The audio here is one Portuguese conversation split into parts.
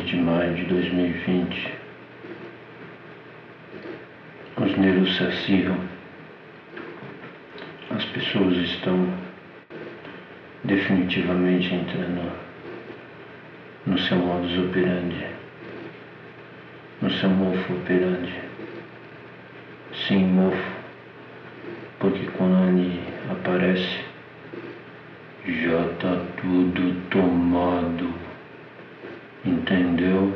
15 de maio de 2020, os negros se acirram, as pessoas estão definitivamente entrando no seu modus operandi, no seu mofo operandi. Sim, mofo, porque quando ele aparece, já tá tudo tomado, entendeu?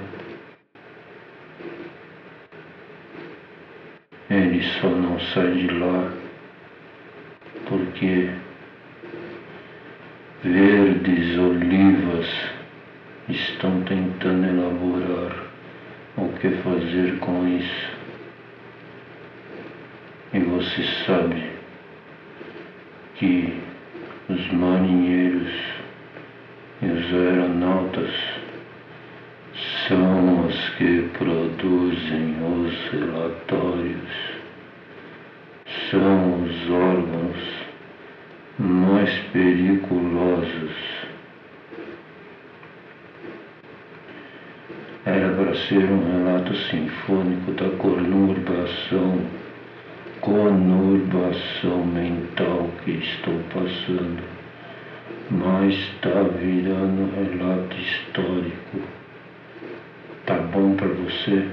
Ele sai de lá porque verdes olivas estão tentando elaborar o que fazer com isso. E você sabe que os marinheiros e os aeronautas são os que produzem os relatórios, são os órgãos mais periculosos. Era para ser um relato sinfônico da conurbação, conurbação mental que estou passando, mas está virando relato histórico. Tá bom para você?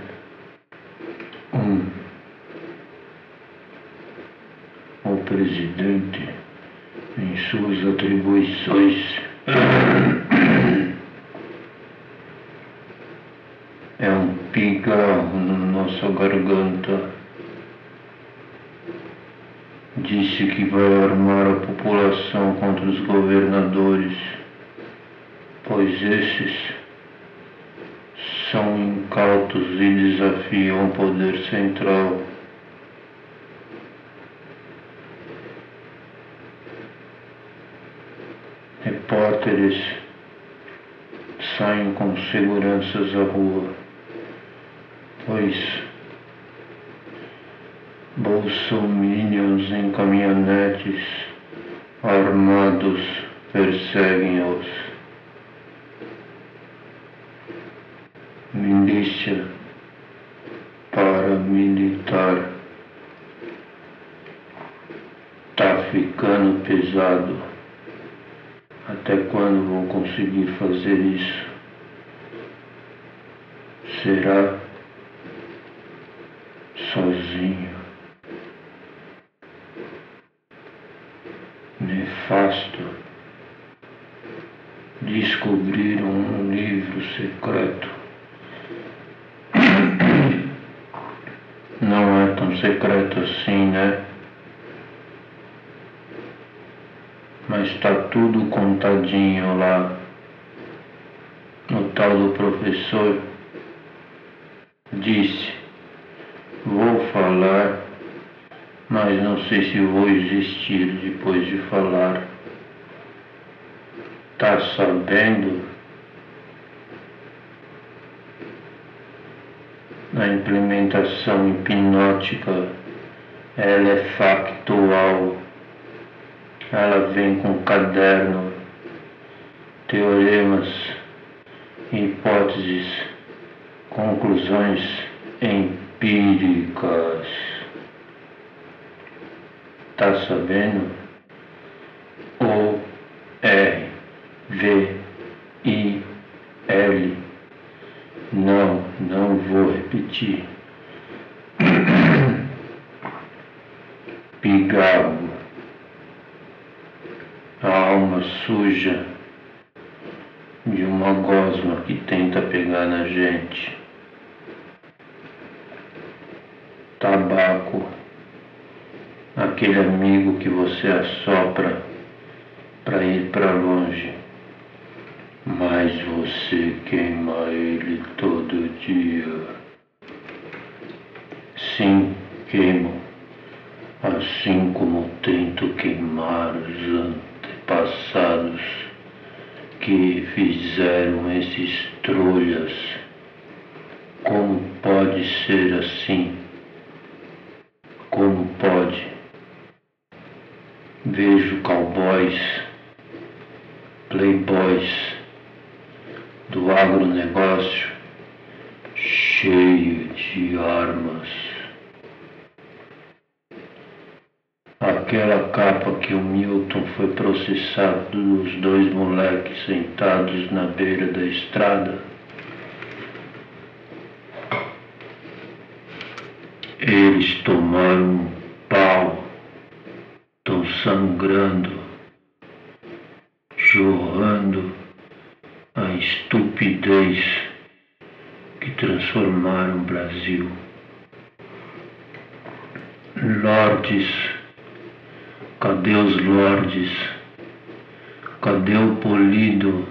Um. O presidente em suas atribuições. É um pigarro na nossa garganta. Disse que vai armar a população contra os governadores, pois esses são incautos e desafiam o poder central. Repórteres saem com seguranças à rua, pois bolsominions em caminhonetes armados perseguem-os. Milícia paramilitar tá ficando pesado. Até quando vou conseguir fazer isso? Será sozinho? Nefasto. Descobriram um livro secreto. Não é tão secreto assim, né? Mas está tudo contadinho lá no tal do professor. Disse, vou falar, mas não sei se vou existir depois de falar. Tá sabendo? A implementação hipnótica ela é factual ela vem com caderno, teoremas, hipóteses, conclusões empíricas. Tá sabendo? O R V I L Não, não vou repetir. Pigarro suja de uma gosma que tenta pegar na gente. Tabaco, aquele amigo que você assopra para ir para longe, mas você queima ele todo dia. Sim, queimo, assim como tento queimar os antes passados que fizeram esses trolhas. Como pode ser assim? Como pode? Vejo cowboys, playboys do agronegócio cheio de armas. Aquela capa que o Milton foi processado dos dois moleques sentados na beira da estrada. Eles tomaram um pau, estão sangrando, jorrando a estupidez que transformaram o Brasil. Lordes, cadê os lordes? Cadê o polido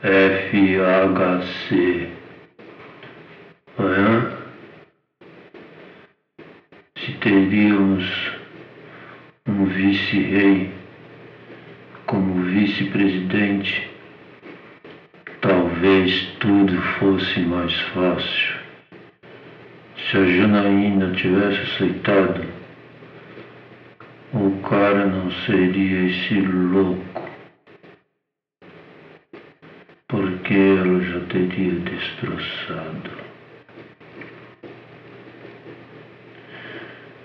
FHC? Hã? Se teríamos um vice-rei como vice-presidente, talvez tudo fosse mais fácil. Se a Janaína tivesse aceitado, o cara não seria esse louco, porque ela já teria destroçado.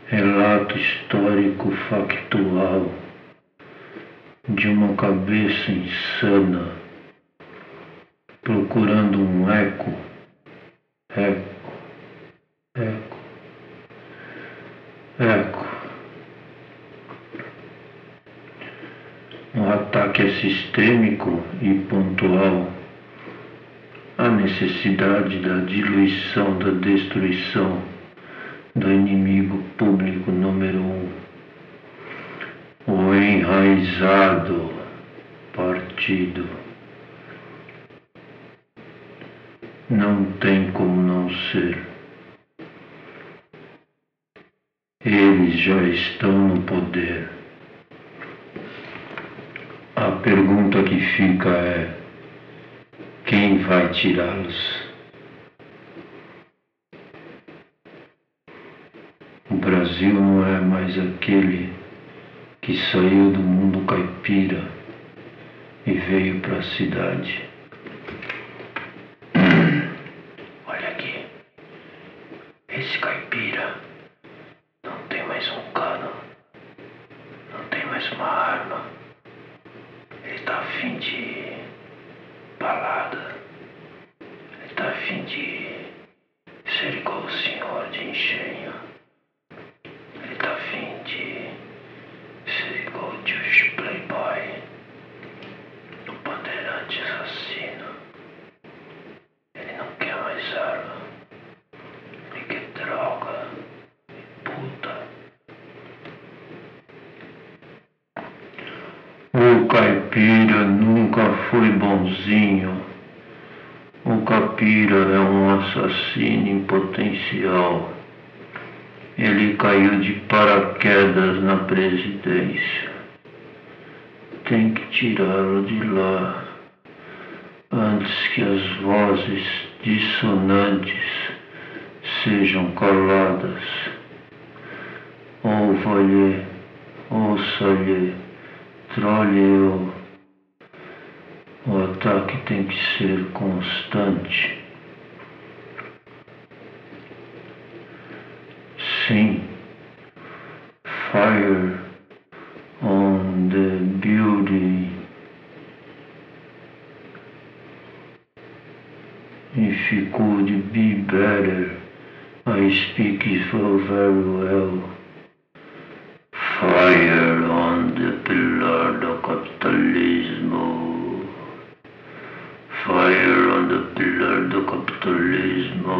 Relato histórico factual de uma cabeça insana procurando um eco, eco, eco, eco. Ataque é sistêmico e pontual. A necessidade da diluição, da destruição do inimigo público número um. O enraizado partido. Não tem como não ser. Eles já estão no poder. Pergunta que fica é: quem vai tirá-los? O Brasil não é mais aquele que saiu do mundo caipira e veio para a cidade. Caipira nunca foi bonzinho. O capira é um assassino em potencial. Ele caiu de paraquedas na presidência. Tem que tirá-lo de lá antes que as vozes dissonantes sejam caladas. Ouva-lhe, ouça-lhe Trolhe o ataque tem que ser constante. Sim, fire on the building. If you could be better, I speak it very well. Fire pillar do capitalismo. Fire on the pillar do capitalismo.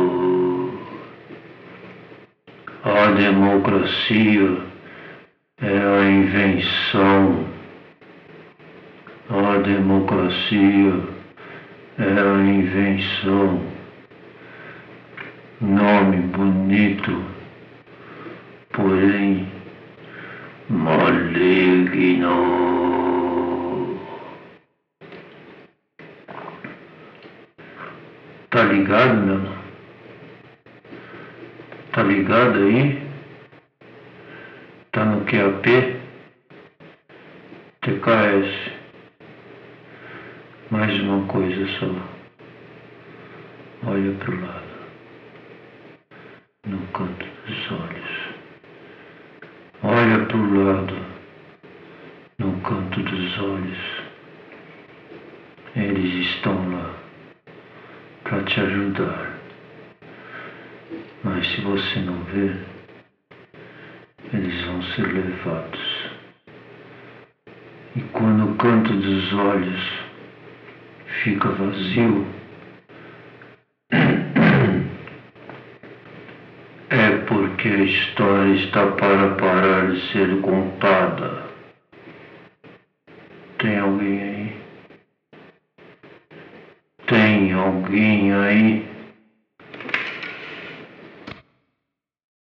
A democracia é a invenção. A democracia é a invenção. Nome bonito, porém maligno. Tá ligado, meu? Tá ligado aí? Tá no QAP? TKS. Mais uma coisa só. Olha para o lado, no canto dos olhos. Olha para o lado, no canto dos olhos. Eles estão lá para te ajudar. Mas se você não vê, eles vão ser levados. E quando o canto dos olhos fica vazio, é porque a história está para parar de ser contada.